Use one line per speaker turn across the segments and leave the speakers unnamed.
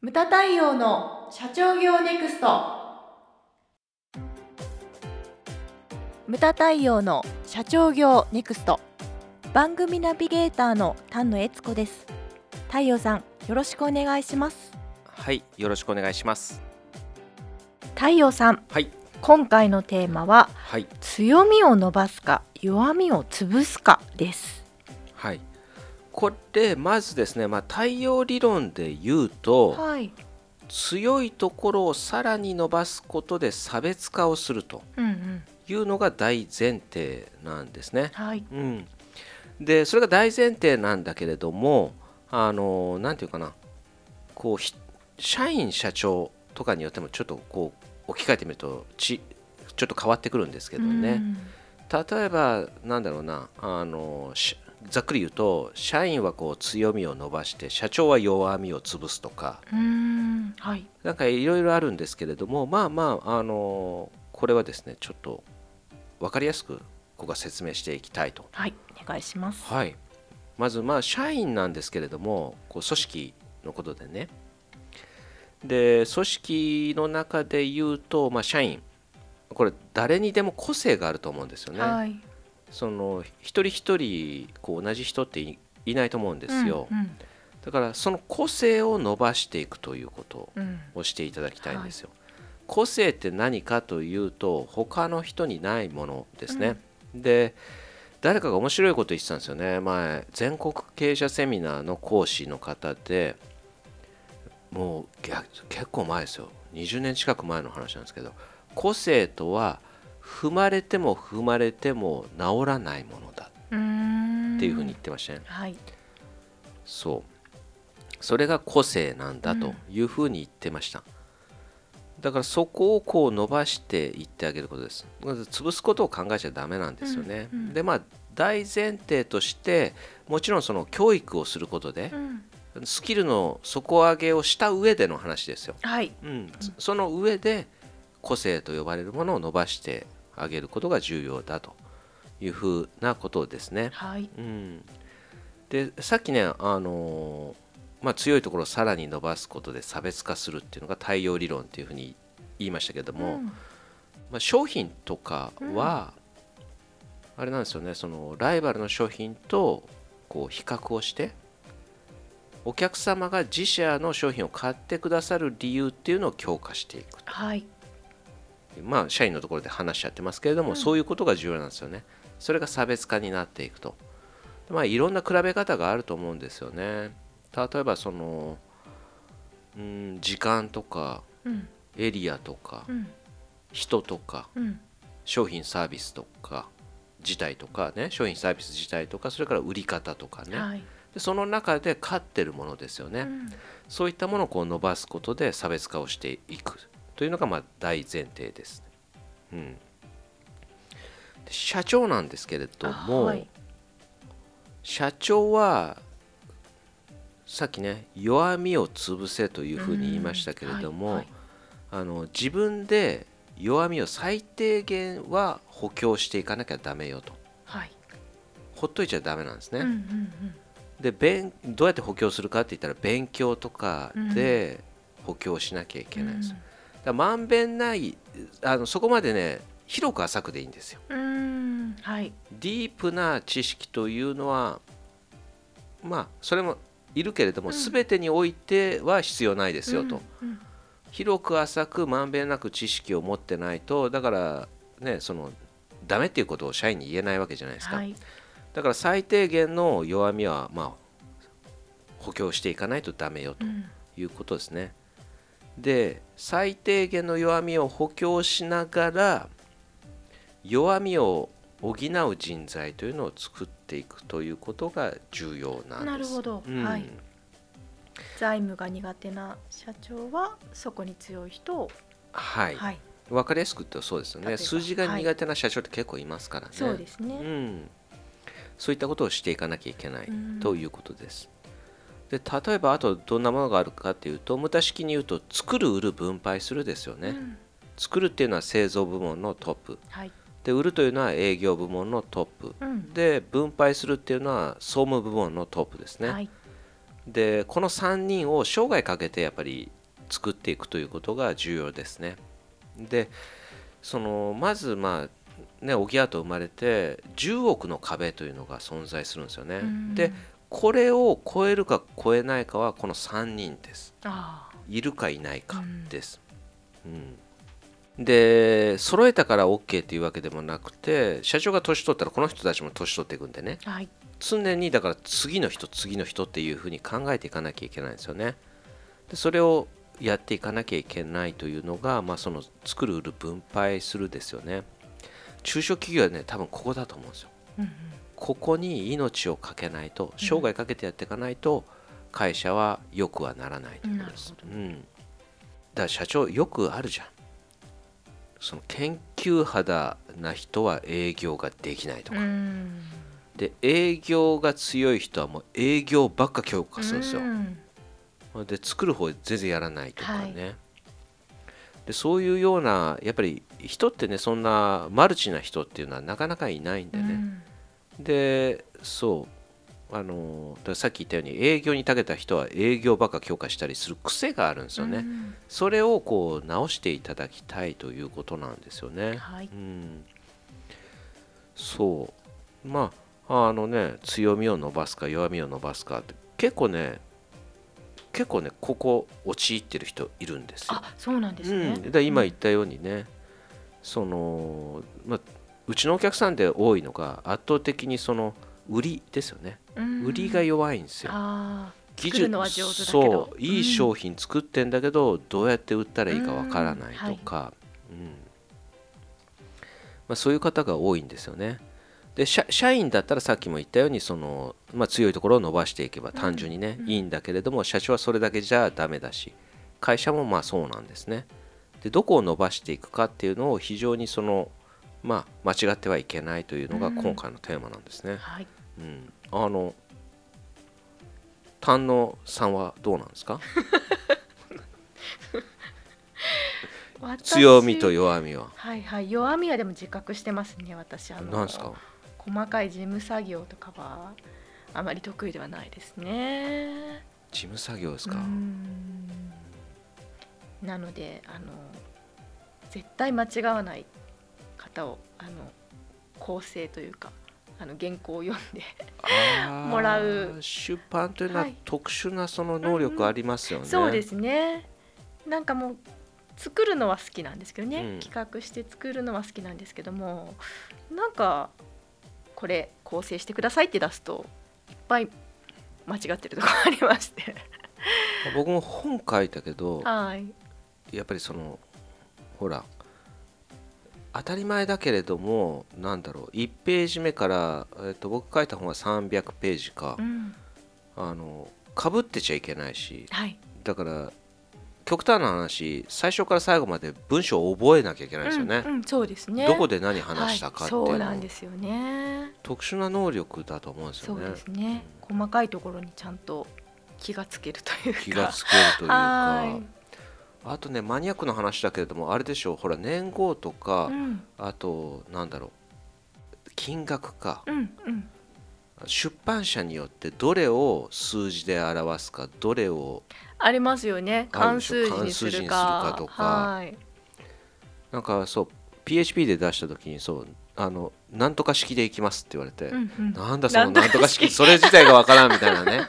ムタ太陽の社長業ネクスト。ムタ太陽の社長業ネクスト。番組ナビゲーターの丹野悦子です。太陽さんよろしくお願いします。
はい、よろしくお願いします。
太陽さん
はい、
今回のテーマは
はい、
強みを伸ばすか弱みを潰すかです。
はい。これまずですね、まあ太陽理論で言うと、
はい
強いところをさらに伸ばすことで差別化をするというのが大前提なんですね。
はい
うん。で、それが大前提なんだけれども、あのなんていうかな、こうひ社員社長とかによってもちょっとこう置き換えてみるとちちょっと変わってくるんですけどね。例えばなんだろうなあのしざっくり言うと社員はこう強みを伸ばして社長は弱みを潰すとか。
うんうんはい。
なんかいろいろあるんですけれどもまあまああのこれはですねちょっと分かりやすくここが説明していきたいと。
はいお願いします。
はい、まずまあ社員なんですけれどもこう組織のことでね。で組織の中で言うと、まあ、社員。これ誰にでも個性があると思うんですよね。
はい
その一人一人こう同じ人っていいないと思うんですよ、
うん
だからその個性を伸ばしていくということ
うん。
をしていただきたいんですよ、個性って何かというと他の人にないものですね、で誰かが面白いこと言ってたんですよね。前全国経営者セミナーの講師の方でもうげ結構前ですよ。20年近く前の話なんですけど個性とは踏まれても踏まれても治らないものだ。っていうふうに言ってましたね、
はい。
そう。それが個性なんだというふうに言ってました、だからそこをこう伸ばしていってあげることです。まず潰すことを考えちゃダメなんですよね、
うんうん。
でまあ大前提としてもちろんその教育をすることで
うん。
スキルの底上げをした上での話ですよ、
はい。
うん、その上で個性と呼ばれるものを伸ばしてあげることが重要だというふうなことですね。
はい。
うん、でさっきね、あのーまあ、強いところをさらに伸ばすことで差別化するっていうのが太陽理論っていうふうに言いましたけども、
うん。
まあ、商品とかは、あれなんですよねそのライバルの商品とこう比較をしてお客様が自社の商品を買ってくださる理由っていうのを強化していく
はい
まあ社員のところで話しちゃってますけれども、そういうことが重要なんですよね。それが差別化になっていくと。まあいろんな比べ方があると思うんですよね。例えばそのうん時間とか
うん。
エリアとか
うん。
人とか
うん。
商品サービスとか自体とかね商品サービス自体とかそれから売り方とかね、
はい。
でその中で勝ってるものですよね、
うん。
そういったものをこう伸ばすことで差別化をしていくというのがまあ大前提です、うん、で社長なんですけれども、
はい。
社長はさっきね弱みを潰せというふうに言いましたけれども、
うんはい。はい
あの自分で弱みを最低限は補強していかなきゃダメよと。
はい。
ほっといちゃダメなんですね、
うんうん
で勉どうやって補強するかって言ったら勉強とかで補強しなきゃいけないんです、だからまんべんないあのそこまでね広く浅くでいいんですよ。
うんうん。はい。
ディープな知識というのはまあそれもいるけれども、全てにおいては必要ないですよと、
うん。
広く浅くまんべんなく知識を持ってないとだからねそのダメっていうことを社員に言えないわけじゃないですか、
はい。
だから最低限の弱みはまあ補強していかないとダメよと
うん。
いうことですね。で最低限の弱みを補強しながら弱みを補う人材というのを作っていくということが重要なんです。
なるほど。
うん。
はい。財務が苦手な社長はそこに強い人を。
はい、
はい。
分かりやすく言うとそうですよね。数字が苦手な社長って結構いますからね。
そうです
う
ね
ん、そういったことをしていかなきゃいけない
うん。
ということです。で例えばあとどんなものがあるかっていうと無駄式に言うと作る売る分配するですよね。
うん。
作るっていうのは製造部門のトップ。
はい。
で売るというのは営業部門のトップ。
うん。
で分配するっていうのは総務部門のトップですね。
はい。
でこの3人を生涯かけてやっぱり作っていくということが重要ですね。でそのまずまあねオギアート生まれて10億の壁というのが存在するんですよね、
うん。
でこれを超えるか超えないかはこの3人です。
あ
いるかいないかです、うん。で揃えたから OK っていうわけでもなくて社長が年取ったらこの人たちも年取っていくんでね。
あはい。
常にだから次の人次の人っていうふうに考えていかなきゃいけないんですよね。でそれをやっていかなきゃいけないというのが、まあ、その作る売る分配するですよね。中小企業はね多分ここだと思うんですよ。
うんうん
ここに命をかけないと生涯かけてやっていかないと会社は良くはならないということです、うん、だから社長よくあるじゃん。その研究肌な人は営業ができないとか、
うん。
で営業が強い人はもう営業ばっか強化するんですよ。
う、ん。
で作る方全然やらないとかね、
はい。
でそういうようなやっぱり人ってねそんなマルチな人っていうのはなかなかいないんでね、
うん
でそうあのさっき言ったように営業に長けた人は営業ばっか強化したりする癖があるんですよね、
うん。
それをこう直していただきたいということなんですよね、
はい。
うん、そう。まああのね強みを伸ばすか弱みを伸ばすかって結構ね結構ねここ陥ってる人いるんですよ。
あそうなんですね。
うん、で今言ったようにね、そのまあうちのお客さんで多いのが圧倒的にその売りですよね、
うん。
売りが弱いんですよ。
あ
技
作るのは上手だけど。
そう。いい商品作ってんだけど、どうやって売ったらいいかわからないとか、うん。まあ、そういう方が多いんですよね。で社社員だったらさっきも言ったようにその、まあ、強いところを伸ばしていけば単純にね、いいんだけれども社長はそれだけじゃダメだし会社もまあそうなんですね。でどこを伸ばしていくかっていうのを非常にその、まあ、間違ってはいけないというのが今回のテーマなんですね。
あはい。
うん、あの丹野さんはどうなんですか？
私
強みと弱みは？
はいはい。弱みはでも自覚してますね私。あの
何ですか？
細かい事務作業とかはあまり得意ではないですね。
事務作業です
う
か、
ん。なのであの絶対間違わない方をあの構成というかあの原稿を読んでもらう。
出版というのは
はい
特殊なその能力ありますよね、
そうですね。なんかもう作るのは好きなんですけどね、
うん。
企画して作るのは好きなんですけどもなんかこれ構成してくださいって出すといっぱい間違ってるところありまして。
僕も本書いたけど
はい。
やっぱりそのほら当たり前だけれどもなんだろう1ページ目から、えっと僕書いた本は300ページか。
う、ん。
あのかぶってちゃいけないし
はい。
だから極端な話最初から最後まで文章を覚えなきゃいけないですよね、
うんうんそうですね。
どこで何話したかっていうの、
はい、そうなんですよね。
特殊な能力だと思うんですよね。
そうですね。細かいところにちゃんと気がつけるというか。
気がつけるというか。
はい
あとねマニアックな話だけれどもあれでしょうほら年号とか、
うん。
あとなんだろう金額か。
うんうん。
出版社によってどれを数字で表すかどれを
ありますよね。関数字にする
関数字にする
か
かとか。
はい。
なんかそう PHP で出した時にそうあのなんとか式でいきますって言われて、
うんうん。
なんだその
なんとか
式。それ自体がわからんみたいなね。
そ う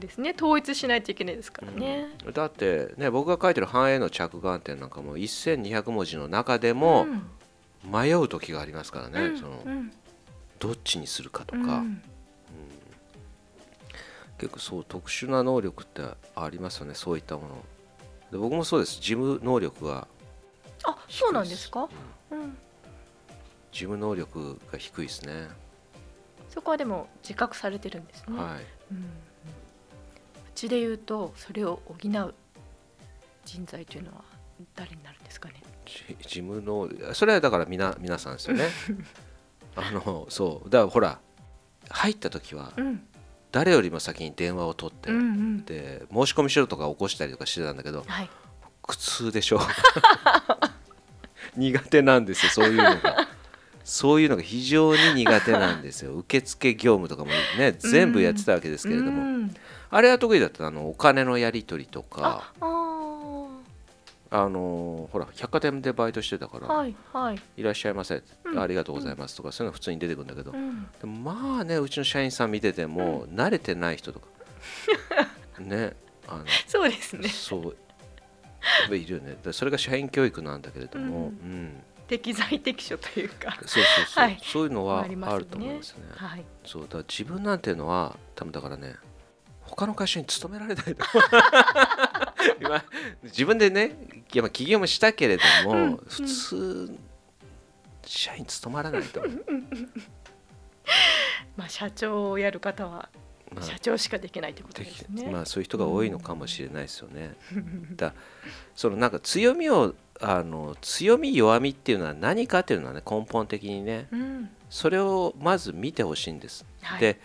ですね。統一しないといけないですからね、
うん。だってね僕が書いてる繁栄の着眼点なんかも1200文字の中でも
ん。
迷う時がありますからね、
うん。
その
うん。
どっちにするかとか、
うん。
結構そう特殊な能力ってありますよね。そういったもの。で僕もそうです。事務能力が
あそうなんですか、うん、
事務能力が低いですね、
そこはでも自覚されてるんですね、
はい。
うん、うちで言うとそれを補う人材というのは誰になるんですかね？
じ事務能力それはだからみな皆さんですよね。あのそう。だからほら入った時は
うん。
誰よりも先に電話を取って、
うんうん。
で申し込み書とか起こしたりとかしてたんだけど
はい。
苦痛でしょ。苦手なんですよそういうのがそういうのが非常に苦手なんですよ。受付業務とかもね全部やってたわけですけれども、
うん。
あれは得意だったあのお金のやり取りとか。
あ
のほら百貨店でバイトしてたから、
はいはい、
い、らっしゃいませ、
うん
ありがとうございますとか、そういうの普通に出てくるんだけど、
うん、
まあねうちの社員さん見てても、慣れてない人とか ねあの
そうですね。
そういるよね。でそれが社員教育なんだけれども、
うん。
うん
適材適所というか。
そうそうそう、
はい。
そういうのは
あ
ると思うんですね。
はい。
そうだ自分なんていうのは多分だからね他の会社に勤められないと 今自分でね起業もしたけれども、
うん
普通社員務まらないと。
まあ社長をやる方は
まあ。
社長しかできないってこと
で
すね、
まあそういう人が多いのかもしれないですよね。だそのなんか強みをあの強み弱みっていうのは何かっていうのはね根本的にね
うん。
それをまず見てほしいんです。
はい、
で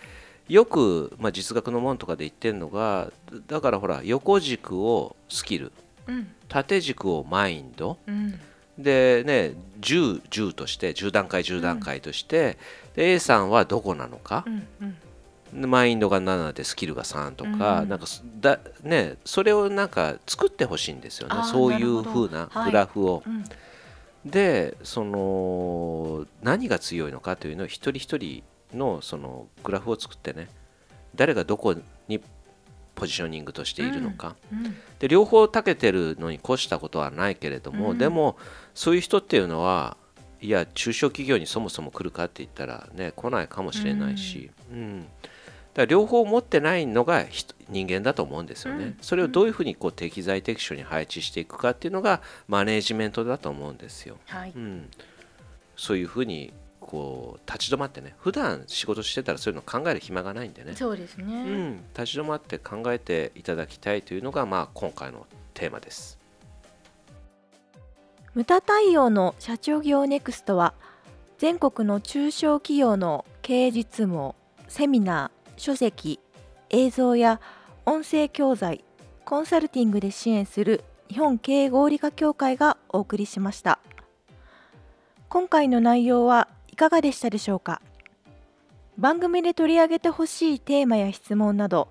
よく、まあ、実学の門とかで言ってるのがだからほら横軸をスキル
うん。
縦軸をマインド
うん。
でね10 10として10段階10段階として、で A さんはどこなのか
う、んうん。
でマインドが7でスキルが3とか、
うん
なんかすだねそれをなんか作ってほしいんですよね。そういう
なるほど。
風な
はい。
グラフを。
うん。
でその何が強いのかというのを一人一人のそのグラフを作ってね。誰がどこにポジショニングとしているのか、
うん。
で両方長けてるのに越したことはないけれども、
うん。
でもそういう人っていうのはいや中小企業にそもそも来るかって言ったらね来ないかもしれないし、うんだ両方持ってないのが人人間だと思うんですよね、
うん。
それをどういうふうにこう適材適所に配置していくかっていうのがマネージメントだと思うんですよ、
はい。
うん、そういうふうにこう立ち止まってね。普段仕事してたらそういうの考える暇がないんでね。
そうですね、
うん、立ち止まって考えていただきたいというのが、まあ、今回のテーマです。
ムタ対応の社長業ネクストは全国の中小企業の経営実務をセミナー、書籍、映像や音声教材、コンサルティングで支援する日本経営合理化協会がお送りしました。今回の内容はいかがでしたでしょうか？番組で取り上げてほしいテーマや質問など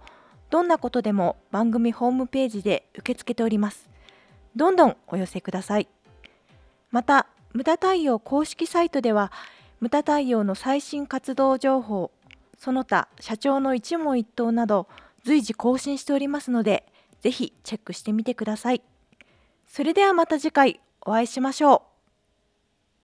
どんなことでも番組ホームページで受け付けております。どんどんお寄せください。また無駄対応公式サイトでは無駄対応の最新活動情報その他社長の一問一答など随時更新しておりますのでぜひチェックしてみてください。それではまた次回お会いしましょう。